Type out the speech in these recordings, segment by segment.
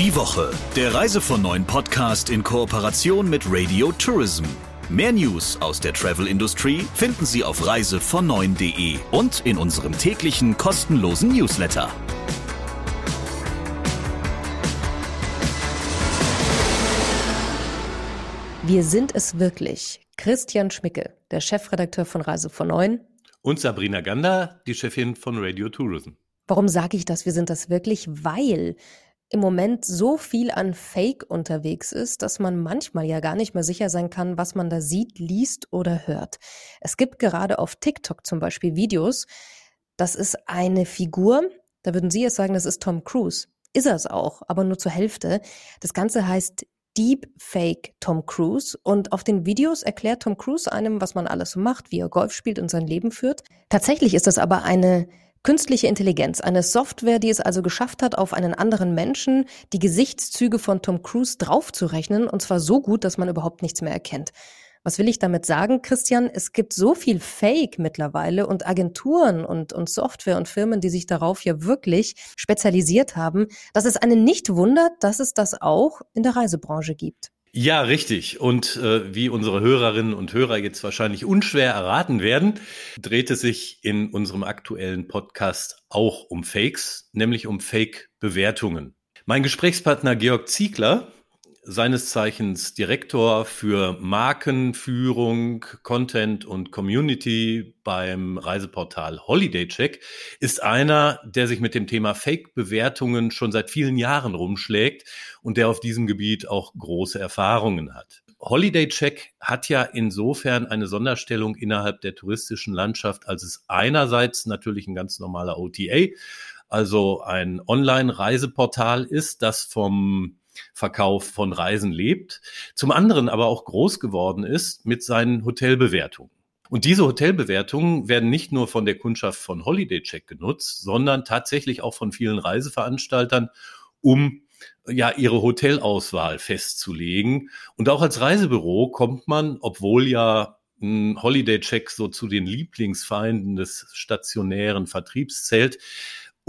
Die Woche, der Reise von neuen Podcast in Kooperation mit Radio Tourism. Mehr News aus der Travel-Industrie finden Sie auf reisevon9.de und in unserem täglichen kostenlosen Newsletter. Wir sind es wirklich. Christian Schmicke, der Chefredakteur von Reise von 9. Und Sabrina Gander, die Chefin von Radio Tourism. Warum sage ich das? Wir sind das wirklich, weil im Moment so viel an Fake unterwegs ist, dass man manchmal ja gar nicht mehr sicher sein kann, was man da sieht, liest oder hört. Es gibt gerade auf TikTok zum Beispiel Videos, das ist eine Figur, da würden Sie jetzt sagen, das ist Tom Cruise. Ist er es auch, aber nur zur Hälfte. Das Ganze heißt Deepfake Tom Cruise und auf den Videos erklärt Tom Cruise einem, was man alles so macht, wie er Golf spielt und sein Leben führt. Tatsächlich ist das aber eine Künstliche Intelligenz, eine Software, die es also geschafft hat, auf einen anderen Menschen die Gesichtszüge von Tom Cruise draufzurechnen, und zwar so gut, dass man überhaupt nichts mehr erkennt. Was will ich damit sagen, Christian? Es gibt so viel Fake mittlerweile und Agenturen und, und Software und Firmen, die sich darauf ja wirklich spezialisiert haben, dass es einen nicht wundert, dass es das auch in der Reisebranche gibt. Ja, richtig. Und äh, wie unsere Hörerinnen und Hörer jetzt wahrscheinlich unschwer erraten werden, dreht es sich in unserem aktuellen Podcast auch um Fakes, nämlich um Fake-Bewertungen. Mein Gesprächspartner Georg Ziegler seines Zeichens Direktor für Markenführung, Content und Community beim Reiseportal Holiday Check, ist einer, der sich mit dem Thema Fake-Bewertungen schon seit vielen Jahren rumschlägt und der auf diesem Gebiet auch große Erfahrungen hat. Holiday Check hat ja insofern eine Sonderstellung innerhalb der touristischen Landschaft, als es einerseits natürlich ein ganz normaler OTA, also ein Online-Reiseportal ist, das vom Verkauf von Reisen lebt, zum anderen aber auch groß geworden ist mit seinen Hotelbewertungen. Und diese Hotelbewertungen werden nicht nur von der Kundschaft von Holiday Check genutzt, sondern tatsächlich auch von vielen Reiseveranstaltern, um ja ihre Hotelauswahl festzulegen. Und auch als Reisebüro kommt man, obwohl ja ein Holiday Check so zu den Lieblingsfeinden des stationären Vertriebs zählt,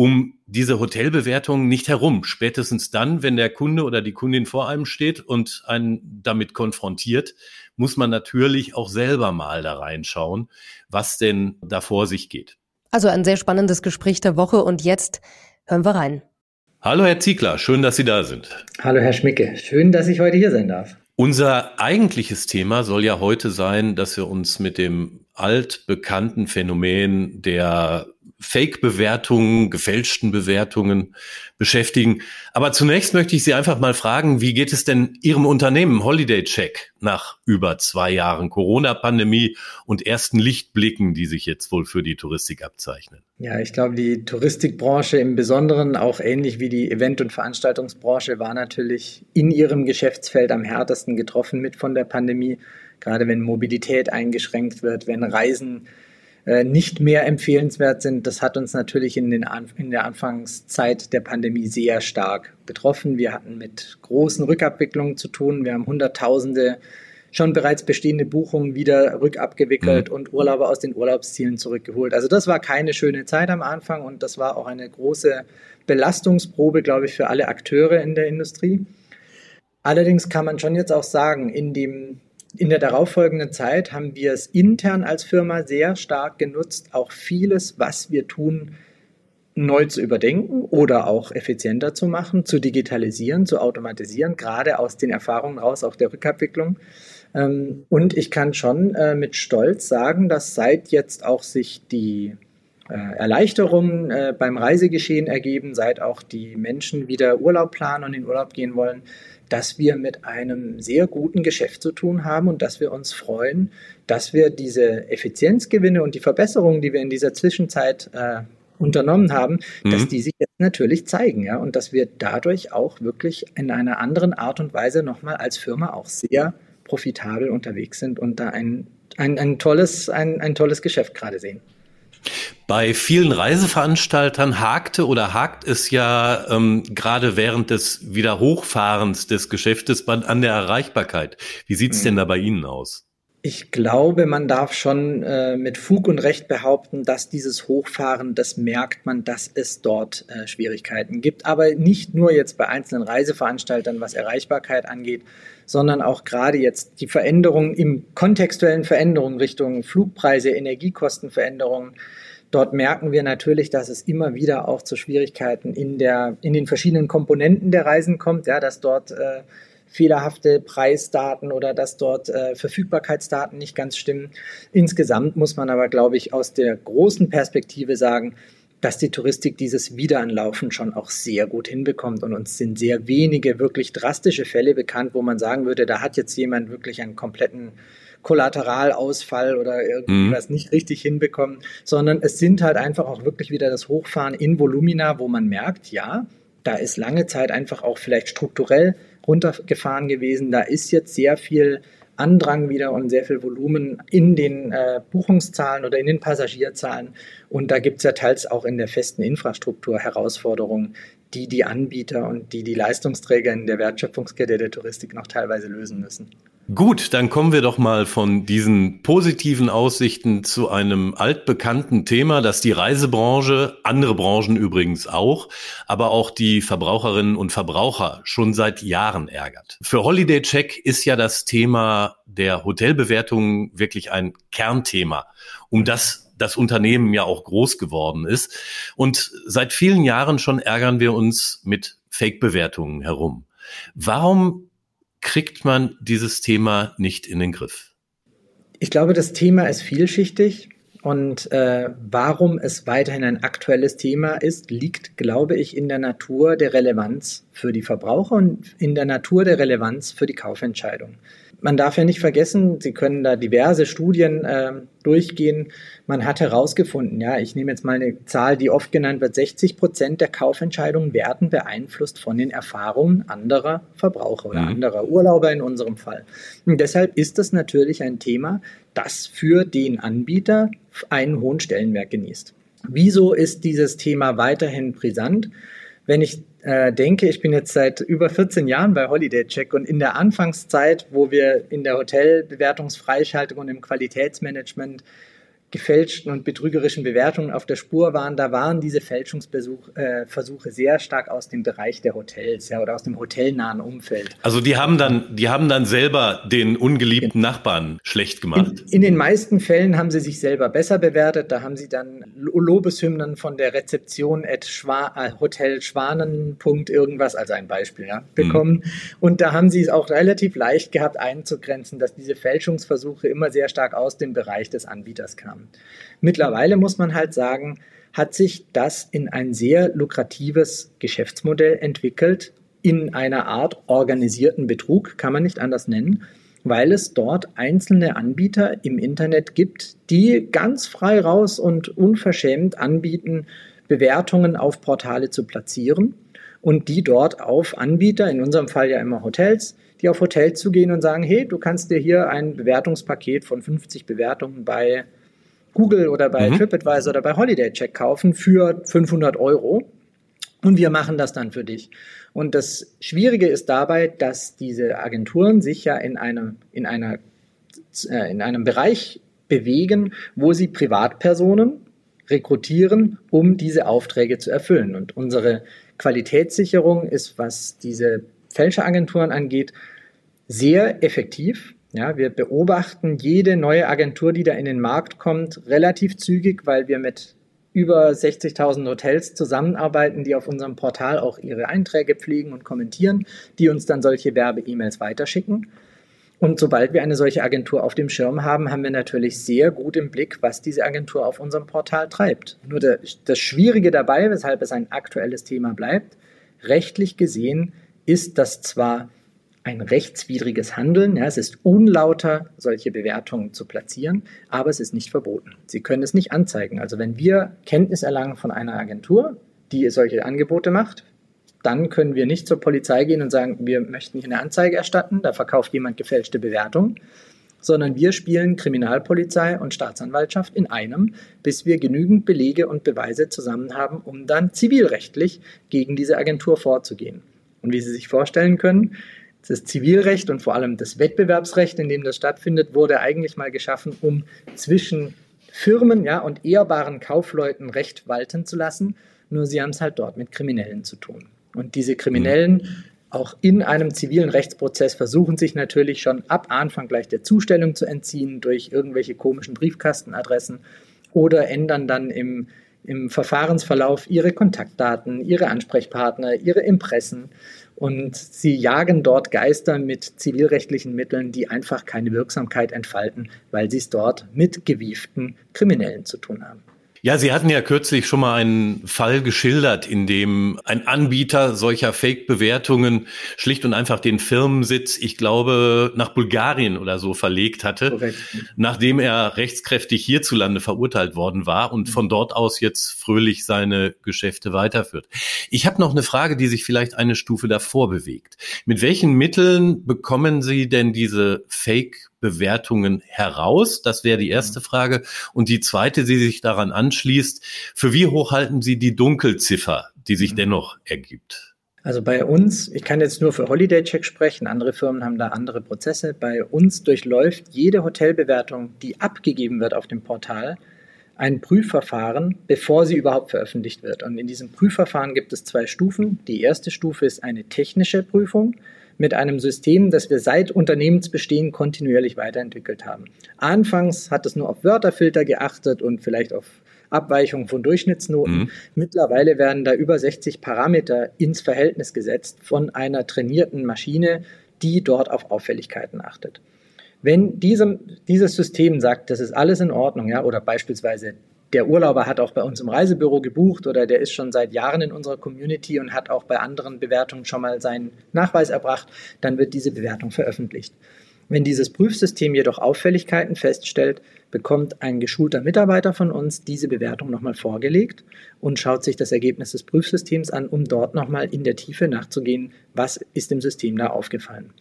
um diese Hotelbewertung nicht herum. Spätestens dann, wenn der Kunde oder die Kundin vor einem steht und einen damit konfrontiert, muss man natürlich auch selber mal da reinschauen, was denn da vor sich geht. Also ein sehr spannendes Gespräch der Woche und jetzt hören wir rein. Hallo Herr Ziegler, schön, dass Sie da sind. Hallo Herr Schmicke, schön, dass ich heute hier sein darf. Unser eigentliches Thema soll ja heute sein, dass wir uns mit dem altbekannten Phänomen der Fake-Bewertungen, gefälschten Bewertungen beschäftigen. Aber zunächst möchte ich Sie einfach mal fragen, wie geht es denn Ihrem Unternehmen Holiday Check nach über zwei Jahren Corona-Pandemie und ersten Lichtblicken, die sich jetzt wohl für die Touristik abzeichnen? Ja, ich glaube, die Touristikbranche im Besonderen, auch ähnlich wie die Event- und Veranstaltungsbranche, war natürlich in ihrem Geschäftsfeld am härtesten getroffen mit von der Pandemie. Gerade wenn Mobilität eingeschränkt wird, wenn Reisen nicht mehr empfehlenswert sind. Das hat uns natürlich in, den in der Anfangszeit der Pandemie sehr stark betroffen. Wir hatten mit großen Rückabwicklungen zu tun. Wir haben Hunderttausende schon bereits bestehende Buchungen wieder rückabgewickelt mhm. und Urlauber aus den Urlaubszielen zurückgeholt. Also das war keine schöne Zeit am Anfang und das war auch eine große Belastungsprobe, glaube ich, für alle Akteure in der Industrie. Allerdings kann man schon jetzt auch sagen, in dem in der darauffolgenden Zeit haben wir es intern als Firma sehr stark genutzt, auch vieles, was wir tun, neu zu überdenken oder auch effizienter zu machen, zu digitalisieren, zu automatisieren, gerade aus den Erfahrungen raus, auch der Rückabwicklung. Ähm, und ich kann schon äh, mit Stolz sagen, dass seit jetzt auch sich die äh, Erleichterungen äh, beim Reisegeschehen ergeben, seit auch die Menschen wieder Urlaub planen und in Urlaub gehen wollen, dass wir mit einem sehr guten Geschäft zu tun haben und dass wir uns freuen, dass wir diese Effizienzgewinne und die Verbesserungen, die wir in dieser Zwischenzeit äh, unternommen haben, mhm. dass die sich jetzt natürlich zeigen, ja, und dass wir dadurch auch wirklich in einer anderen Art und Weise nochmal als Firma auch sehr profitabel unterwegs sind und da ein, ein, ein, tolles, ein, ein tolles Geschäft gerade sehen. Bei vielen Reiseveranstaltern hakte oder hakt es ja ähm, gerade während des Wiederhochfahrens des Geschäftes an der Erreichbarkeit. Wie sieht's mhm. denn da bei Ihnen aus? Ich glaube, man darf schon äh, mit Fug und Recht behaupten, dass dieses Hochfahren, das merkt man, dass es dort äh, Schwierigkeiten gibt. Aber nicht nur jetzt bei einzelnen Reiseveranstaltern, was Erreichbarkeit angeht, sondern auch gerade jetzt die Veränderungen im kontextuellen Veränderungen Richtung Flugpreise, Energiekostenveränderungen. Dort merken wir natürlich, dass es immer wieder auch zu Schwierigkeiten in der, in den verschiedenen Komponenten der Reisen kommt, ja, dass dort äh, fehlerhafte Preisdaten oder dass dort äh, Verfügbarkeitsdaten nicht ganz stimmen. Insgesamt muss man aber, glaube ich, aus der großen Perspektive sagen, dass die Touristik dieses Wiederanlaufen schon auch sehr gut hinbekommt. Und uns sind sehr wenige wirklich drastische Fälle bekannt, wo man sagen würde, da hat jetzt jemand wirklich einen kompletten Kollateralausfall oder irgendwas mhm. nicht richtig hinbekommen, sondern es sind halt einfach auch wirklich wieder das Hochfahren in Volumina, wo man merkt, ja, da ist lange Zeit einfach auch vielleicht strukturell runtergefahren gewesen. Da ist jetzt sehr viel Andrang wieder und sehr viel Volumen in den äh, Buchungszahlen oder in den Passagierzahlen. Und da gibt es ja teils auch in der festen Infrastruktur Herausforderungen, die die Anbieter und die die Leistungsträger in der Wertschöpfungskette der Touristik noch teilweise lösen müssen. Gut, dann kommen wir doch mal von diesen positiven Aussichten zu einem altbekannten Thema, das die Reisebranche, andere Branchen übrigens auch, aber auch die Verbraucherinnen und Verbraucher schon seit Jahren ärgert. Für Holiday Check ist ja das Thema der Hotelbewertungen wirklich ein Kernthema, um das das Unternehmen ja auch groß geworden ist. Und seit vielen Jahren schon ärgern wir uns mit Fake-Bewertungen herum. Warum kriegt man dieses Thema nicht in den Griff? Ich glaube, das Thema ist vielschichtig. Und äh, warum es weiterhin ein aktuelles Thema ist, liegt, glaube ich, in der Natur der Relevanz für die Verbraucher und in der Natur der Relevanz für die Kaufentscheidung man darf ja nicht vergessen, Sie können da diverse Studien äh, durchgehen. Man hat herausgefunden, ja, ich nehme jetzt mal eine Zahl, die oft genannt wird, 60 Prozent der Kaufentscheidungen werden beeinflusst von den Erfahrungen anderer Verbraucher oder mhm. anderer Urlauber in unserem Fall. Und deshalb ist das natürlich ein Thema, das für den Anbieter einen hohen Stellenwert genießt. Wieso ist dieses Thema weiterhin brisant? Wenn ich äh, denke, ich bin jetzt seit über 14 Jahren bei Holiday Check und in der Anfangszeit, wo wir in der Hotelbewertungsfreischaltung und im Qualitätsmanagement gefälschten und betrügerischen Bewertungen auf der Spur waren, da waren diese Fälschungsversuche äh, sehr stark aus dem Bereich der Hotels, ja, oder aus dem hotelnahen Umfeld. Also die haben dann, die haben dann selber den ungeliebten in, Nachbarn schlecht gemacht. In, in, den meisten Fällen haben sie sich selber besser bewertet. Da haben sie dann Lobeshymnen von der Rezeption at Schwa äh, Hotel Schwanen. irgendwas, also ein Beispiel, ja, bekommen. Mhm. Und da haben sie es auch relativ leicht gehabt einzugrenzen, dass diese Fälschungsversuche immer sehr stark aus dem Bereich des Anbieters kamen haben. Mittlerweile muss man halt sagen, hat sich das in ein sehr lukratives Geschäftsmodell entwickelt, in einer Art organisierten Betrug, kann man nicht anders nennen, weil es dort einzelne Anbieter im Internet gibt, die ganz frei raus und unverschämt anbieten, Bewertungen auf Portale zu platzieren und die dort auf Anbieter, in unserem Fall ja immer Hotels, die auf Hotels zu gehen und sagen, hey, du kannst dir hier ein Bewertungspaket von 50 Bewertungen bei Google oder bei mhm. TripAdvisor oder bei Holiday Check kaufen für 500 Euro und wir machen das dann für dich. Und das Schwierige ist dabei, dass diese Agenturen sich ja in einem, in einer, äh, in einem Bereich bewegen, wo sie Privatpersonen rekrutieren, um diese Aufträge zu erfüllen. Und unsere Qualitätssicherung ist, was diese Fälscheragenturen angeht, sehr effektiv. Ja, wir beobachten jede neue Agentur, die da in den Markt kommt, relativ zügig, weil wir mit über 60.000 Hotels zusammenarbeiten, die auf unserem Portal auch ihre Einträge pflegen und kommentieren, die uns dann solche Werbe-E-Mails weiterschicken. Und sobald wir eine solche Agentur auf dem Schirm haben, haben wir natürlich sehr gut im Blick, was diese Agentur auf unserem Portal treibt. Nur das Schwierige dabei, weshalb es ein aktuelles Thema bleibt, rechtlich gesehen ist das zwar ein rechtswidriges Handeln. Ja, es ist unlauter, solche Bewertungen zu platzieren, aber es ist nicht verboten. Sie können es nicht anzeigen. Also wenn wir Kenntnis erlangen von einer Agentur, die solche Angebote macht, dann können wir nicht zur Polizei gehen und sagen, wir möchten hier eine Anzeige erstatten, da verkauft jemand gefälschte Bewertungen, sondern wir spielen Kriminalpolizei und Staatsanwaltschaft in einem, bis wir genügend Belege und Beweise zusammen haben, um dann zivilrechtlich gegen diese Agentur vorzugehen. Und wie Sie sich vorstellen können, Das Zivilrecht und vor allem das Wettbewerbsrecht, in dem das stattfindet, wurde eigentlich mal geschaffen, um zwischen Firmen ja, und ehrbaren Kaufleuten Recht walten zu lassen. Nur sie haben es halt dort mit Kriminellen zu tun. Und diese Kriminellen auch in einem zivilen Rechtsprozess versuchen sich natürlich schon ab Anfang gleich der Zustellung zu entziehen durch irgendwelche komischen Briefkastenadressen oder ändern dann im, im Verfahrensverlauf ihre Kontaktdaten, ihre Ansprechpartner, ihre Impressen und sie jagen dort Geister mit zivilrechtlichen Mitteln, die einfach keine Wirksamkeit entfalten, weil sie es dort mit gewieften Kriminellen zu tun haben. Ja, Sie hatten ja kürzlich schon mal einen Fall geschildert, in dem ein Anbieter solcher Fake-Bewertungen schlicht und einfach den Firmensitz, ich glaube, nach Bulgarien oder so verlegt hatte, Korrekt. nachdem er rechtskräftig hierzulande verurteilt worden war und von dort aus jetzt fröhlich seine Geschäfte weiterführt. Ich habe noch eine Frage, die sich vielleicht eine Stufe davor bewegt. Mit welchen Mitteln bekommen Sie denn diese Fake Bewertungen heraus? Das wäre die erste mhm. Frage. Und die zweite, die sich daran anschließt, für wie hoch halten Sie die Dunkelziffer, die sich mhm. dennoch ergibt? Also bei uns, ich kann jetzt nur für Holiday Check sprechen, andere Firmen haben da andere Prozesse. Bei uns durchläuft jede Hotelbewertung, die abgegeben wird auf dem Portal, ein Prüfverfahren, bevor sie überhaupt veröffentlicht wird. Und in diesem Prüfverfahren gibt es zwei Stufen. Die erste Stufe ist eine technische Prüfung mit einem System, das wir seit Unternehmensbestehen kontinuierlich weiterentwickelt haben. Anfangs hat es nur auf Wörterfilter geachtet und vielleicht auf Abweichungen von Durchschnittsnoten. Mhm. Mittlerweile werden da über 60 Parameter ins Verhältnis gesetzt von einer trainierten Maschine, die dort auf Auffälligkeiten achtet. Wenn diesem, dieses System sagt, das ist alles in Ordnung, ja, oder beispielsweise der Urlauber hat auch bei uns im Reisebüro gebucht oder der ist schon seit Jahren in unserer Community und hat auch bei anderen Bewertungen schon mal seinen Nachweis erbracht, dann wird diese Bewertung veröffentlicht. Wenn dieses Prüfsystem jedoch Auffälligkeiten feststellt, bekommt ein geschulter Mitarbeiter von uns diese Bewertung nochmal vorgelegt und schaut sich das Ergebnis des Prüfsystems an, um dort nochmal in der Tiefe nachzugehen, was ist dem System da aufgefallen.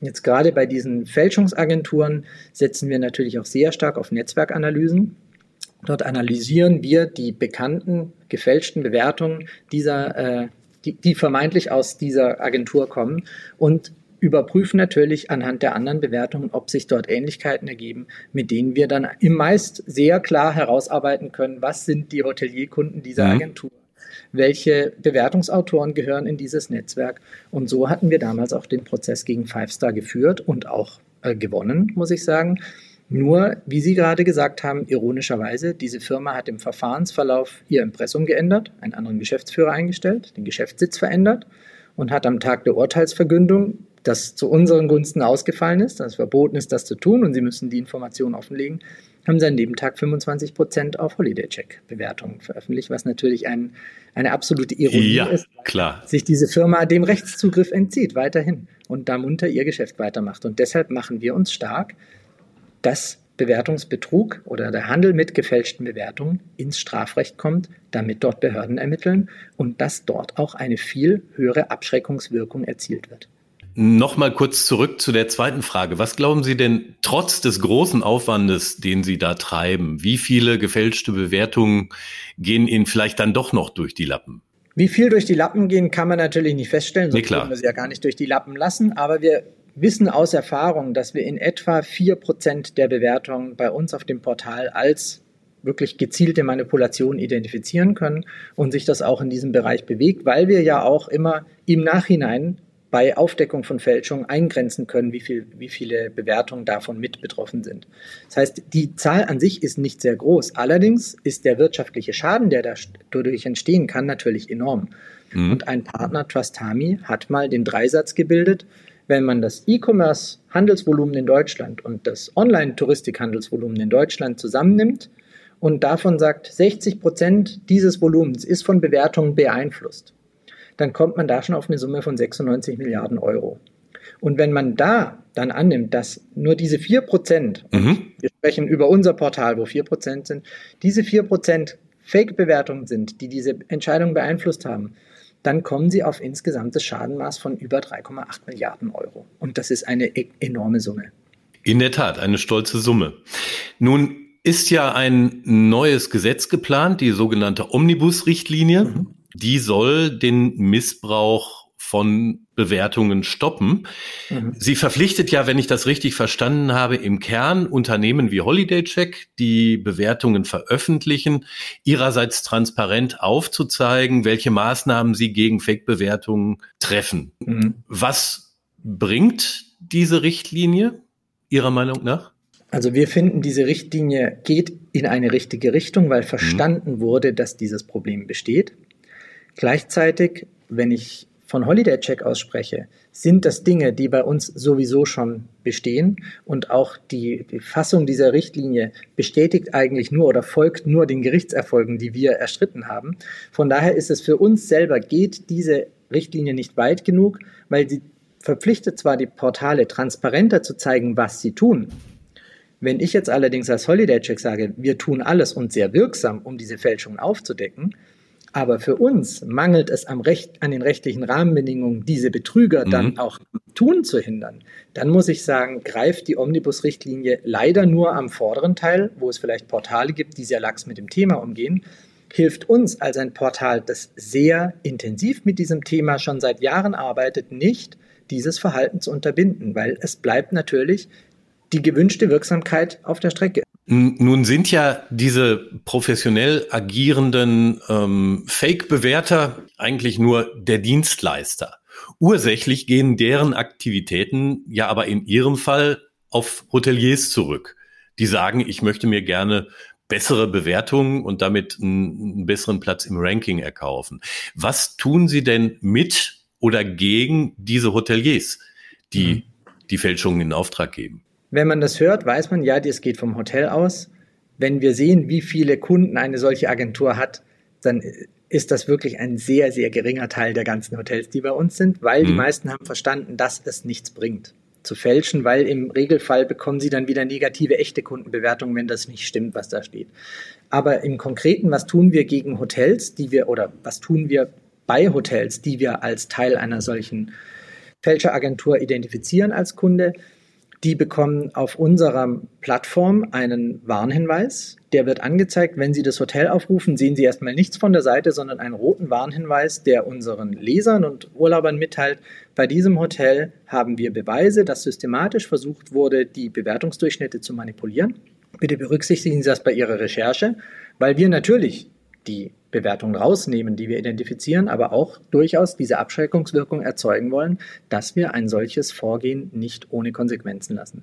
Jetzt gerade bei diesen Fälschungsagenturen setzen wir natürlich auch sehr stark auf Netzwerkanalysen. Dort analysieren wir die bekannten gefälschten Bewertungen dieser, äh, die, die vermeintlich aus dieser Agentur kommen und überprüfen natürlich anhand der anderen Bewertungen, ob sich dort Ähnlichkeiten ergeben, mit denen wir dann im meist sehr klar herausarbeiten können, was sind die Hotelierkunden dieser mhm. Agentur, welche Bewertungsautoren gehören in dieses Netzwerk. Und so hatten wir damals auch den Prozess gegen Five Star geführt und auch äh, gewonnen, muss ich sagen. Nur, wie Sie gerade gesagt haben, ironischerweise, diese Firma hat im Verfahrensverlauf ihr Impressum geändert, einen anderen Geschäftsführer eingestellt, den Geschäftssitz verändert und hat am Tag der Urteilsverkündung, das zu unseren Gunsten ausgefallen ist, dass es verboten ist, das zu tun und Sie müssen die Informationen offenlegen, haben sie an dem Tag 25 Prozent auf Holiday-Check-Bewertungen veröffentlicht, was natürlich ein, eine absolute Ironie ja, ist, klar. sich diese Firma dem Rechtszugriff entzieht, weiterhin und da munter ihr Geschäft weitermacht. Und deshalb machen wir uns stark, dass Bewertungsbetrug oder der Handel mit gefälschten Bewertungen ins Strafrecht kommt, damit dort Behörden ermitteln und dass dort auch eine viel höhere Abschreckungswirkung erzielt wird. Nochmal kurz zurück zu der zweiten Frage. Was glauben Sie denn trotz des großen Aufwandes, den Sie da treiben, wie viele gefälschte Bewertungen gehen Ihnen vielleicht dann doch noch durch die Lappen? Wie viel durch die Lappen gehen, kann man natürlich nicht feststellen, sonst nee, können wir sie ja gar nicht durch die Lappen lassen. Aber wir wissen aus Erfahrung, dass wir in etwa vier Prozent der Bewertungen bei uns auf dem Portal als wirklich gezielte Manipulation identifizieren können und sich das auch in diesem Bereich bewegt, weil wir ja auch immer im Nachhinein bei Aufdeckung von Fälschungen eingrenzen können, wie, viel, wie viele Bewertungen davon mit betroffen sind. Das heißt, die Zahl an sich ist nicht sehr groß. Allerdings ist der wirtschaftliche Schaden, der dadurch entstehen kann, natürlich enorm. Mhm. Und ein Partner, Trustami, hat mal den Dreisatz gebildet, wenn man das E-Commerce-Handelsvolumen in Deutschland und das Online-Touristik-Handelsvolumen in Deutschland zusammennimmt und davon sagt, 60 Prozent dieses Volumens ist von Bewertungen beeinflusst, dann kommt man da schon auf eine Summe von 96 Milliarden Euro. Und wenn man da dann annimmt, dass nur diese 4 Prozent, mhm. wir sprechen über unser Portal, wo 4 Prozent sind, diese 4 Prozent Fake-Bewertungen sind, die diese Entscheidung beeinflusst haben, dann kommen sie auf insgesamtes Schadenmaß von über 3,8 Milliarden Euro. Und das ist eine e enorme Summe. In der Tat, eine stolze Summe. Nun ist ja ein neues Gesetz geplant, die sogenannte Omnibus-Richtlinie. Mhm. Die soll den Missbrauch von Bewertungen stoppen. Mhm. Sie verpflichtet ja, wenn ich das richtig verstanden habe, im Kern Unternehmen wie Holiday Check, die Bewertungen veröffentlichen, ihrerseits transparent aufzuzeigen, welche Maßnahmen sie gegen Fake-Bewertungen treffen. Mhm. Was bringt diese Richtlinie Ihrer Meinung nach? Also wir finden, diese Richtlinie geht in eine richtige Richtung, weil mhm. verstanden mhm. wurde, dass dieses Problem besteht. Gleichzeitig, wenn ich von Holiday Check ausspreche, sind das Dinge, die bei uns sowieso schon bestehen und auch die, die, Fassung dieser Richtlinie bestätigt eigentlich nur oder folgt nur den Gerichtserfolgen, die wir erstritten haben. Von daher ist es für uns selber geht diese Richtlinie nicht weit genug, weil sie verpflichtet zwar die Portale transparenter zu zeigen, was sie tun, wenn ich jetzt allerdings als Holiday Check sage, wir tun alles und sehr wirksam, um diese Fälschungen aufzudecken, aber für uns mangelt es am Recht, an den rechtlichen Rahmenbedingungen, diese Betrüger mhm. dann auch tun zu hindern, dann muss ich sagen, greift die Omnibus-Richtlinie leider nur am vorderen Teil, wo es vielleicht Portale gibt, die sehr lax mit dem Thema umgehen, hilft uns als ein Portal, das sehr intensiv mit diesem Thema schon seit Jahren arbeitet, nicht, dieses Verhalten zu unterbinden, weil es bleibt natürlich die gewünschte Wirksamkeit auf der Strecke. Nun sind ja diese professionell agierenden ähm, Fake-Bewerter eigentlich nur der Dienstleister. Ursächlich gehen deren Aktivitäten ja aber in ihrem Fall auf Hoteliers zurück. Die sagen, ich möchte mir gerne bessere Bewertungen und damit einen, besseren Platz im Ranking erkaufen. Was tun Sie denn mit oder gegen diese Hoteliers, die mhm. die Fälschungen in Auftrag geben? Wenn man das hört, weiß man, ja, das geht vom Hotel aus. Wenn wir sehen, wie viele Kunden eine solche Agentur hat, dann ist das wirklich ein sehr, sehr geringer Teil der ganzen Hotels, die bei uns sind, weil mhm. die meisten haben verstanden, dass es nichts bringt zu fälschen, weil im Regelfall bekommen sie dann wieder negative echte Kundenbewertungen, wenn das nicht stimmt, was da steht. Aber im Konkreten, was tun wir gegen Hotels, die wir oder was tun wir bei Hotels, die wir als Teil einer solchen Fälscheragentur identifizieren als Kunde? Die bekommen auf unserer Plattform einen Warnhinweis. Der wird angezeigt, wenn Sie das Hotel aufrufen, sehen Sie erstmal nichts von der Seite, sondern einen roten Warnhinweis, der unseren Lesern und Urlaubern mitteilt, bei diesem Hotel haben wir Beweise, dass systematisch versucht wurde, die Bewertungsdurchschnitte zu manipulieren. Bitte berücksichtigen Sie das bei Ihrer Recherche, weil wir natürlich die Bewertungen rausnehmen, die wir identifizieren, aber auch durchaus diese Abschreckungswirkung erzeugen wollen, dass wir ein solches Vorgehen nicht ohne Konsequenzen lassen.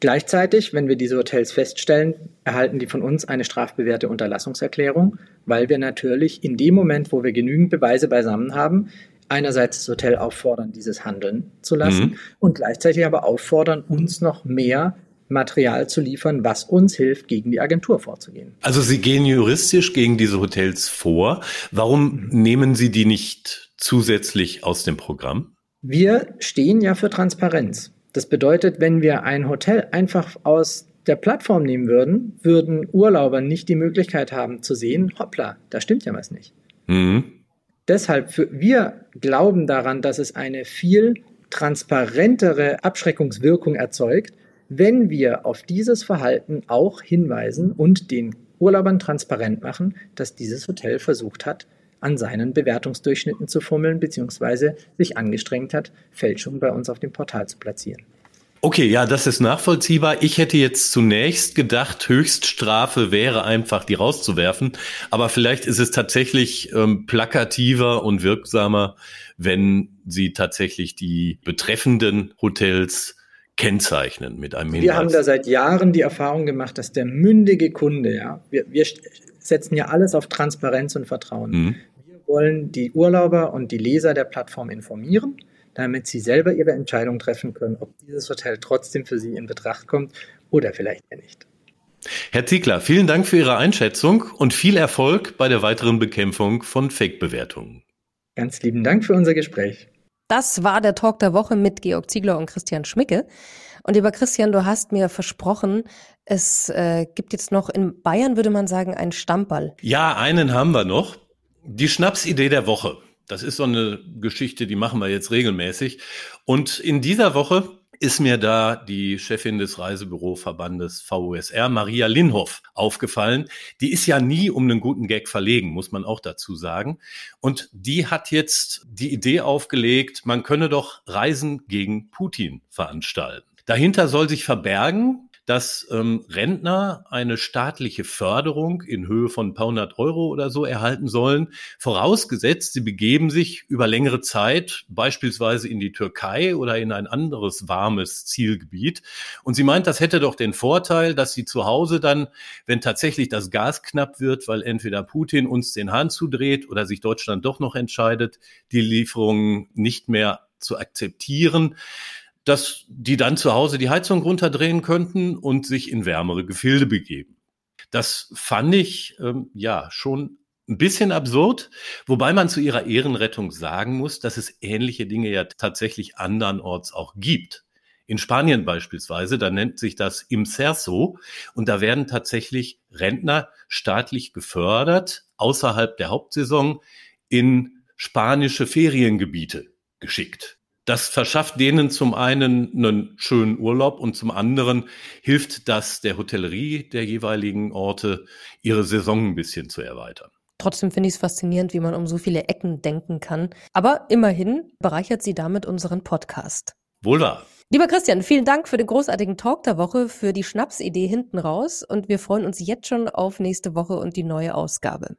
Gleichzeitig, wenn wir diese Hotels feststellen, erhalten die von uns eine strafbewährte Unterlassungserklärung, weil wir natürlich in dem Moment, wo wir genügend Beweise beisammen haben, einerseits das Hotel auffordern, dieses handeln zu lassen mhm. und gleichzeitig aber auffordern, uns noch mehr Material zu liefern, was uns hilft, gegen die Agentur vorzugehen. Also Sie gehen juristisch gegen diese Hotels vor. Warum mhm. nehmen Sie die nicht zusätzlich aus dem Programm? Wir stehen ja für Transparenz. Das bedeutet, wenn wir ein Hotel einfach aus der Plattform nehmen würden, würden Urlauber nicht die Möglichkeit haben zu sehen, hoppla, da stimmt ja was nicht. Mhm. Deshalb, für, wir glauben daran, dass es eine viel transparentere Abschreckungswirkung erzeugt, wenn wir auf dieses Verhalten auch hinweisen und den Urlaubern transparent machen, dass dieses Hotel versucht hat, an seinen Bewertungsdurchschnitten zu fummeln, beziehungsweise sich angestrengt hat, Fälschungen bei uns auf dem Portal zu platzieren. Okay, ja, das ist nachvollziehbar. Ich hätte jetzt zunächst gedacht, Höchststrafe wäre einfach, die rauszuwerfen. Aber vielleicht ist es tatsächlich ähm, plakativer und wirksamer, wenn Sie tatsächlich die betreffenden Hotels kennzeichnen mit einem Hinweis? Wir haben da seit Jahren die Erfahrung gemacht, dass der mündige Kunde, ja, wir, wir setzen ja alles auf Transparenz und Vertrauen. Mhm. Wir wollen die Urlauber und die Leser der Plattform informieren, damit sie selber ihre Entscheidung treffen können, ob dieses Hotel trotzdem für sie in Betracht kommt oder vielleicht eher nicht. Herr Ziegler, vielen Dank für Ihre Einschätzung und viel Erfolg bei der weiteren Bekämpfung von Fake-Bewertungen. Ganz lieben Dank für unser Gespräch. Das war der Talk der Woche mit Georg Ziegler und Christian Schmicke. Und lieber Christian, du hast mir versprochen, es äh, gibt jetzt noch in Bayern, würde man sagen, einen Stammball. Ja, einen haben wir noch. Die Schnapsidee der Woche. Das ist so eine Geschichte, die machen wir jetzt regelmäßig. Und in dieser Woche ist mir da die Chefin des Reisebüroverbandes VUSR, Maria Linhoff, aufgefallen. Die ist ja nie um einen guten Gag verlegen, muss man auch dazu sagen. Und die hat jetzt die Idee aufgelegt, man könne doch Reisen gegen Putin veranstalten. Dahinter soll sich verbergen, dass ähm, Rentner eine staatliche Förderung in Höhe von ein paar hundert Euro oder so erhalten sollen, vorausgesetzt, sie begeben sich über längere Zeit beispielsweise in die Türkei oder in ein anderes warmes Zielgebiet. Und sie meint, das hätte doch den Vorteil, dass sie zu Hause dann, wenn tatsächlich das Gas knapp wird, weil entweder Putin uns den Hahn zudreht oder sich Deutschland doch noch entscheidet, die Lieferungen nicht mehr zu akzeptieren, dass die dann zu Hause die Heizung runterdrehen könnten und sich in wärmere Gefilde begeben. Das fand ich ähm, ja schon ein bisschen absurd, wobei man zu ihrer Ehrenrettung sagen muss, dass es ähnliche Dinge ja tatsächlich andernorts auch gibt. In Spanien beispielsweise, da nennt sich das Imserso und da werden tatsächlich Rentner staatlich gefördert außerhalb der Hauptsaison in spanische Feriengebiete geschickt. Das verschafft denen zum einen einen schönen Urlaub und zum anderen hilft das der Hotellerie der jeweiligen Orte, ihre Saison ein bisschen zu erweitern. Trotzdem finde ich es faszinierend, wie man um so viele Ecken denken kann. Aber immerhin bereichert sie damit unseren Podcast. Wohl wahr. Lieber Christian, vielen Dank für den großartigen Talk der Woche, für die Schnapsidee hinten raus und wir freuen uns jetzt schon auf nächste Woche und die neue Ausgabe.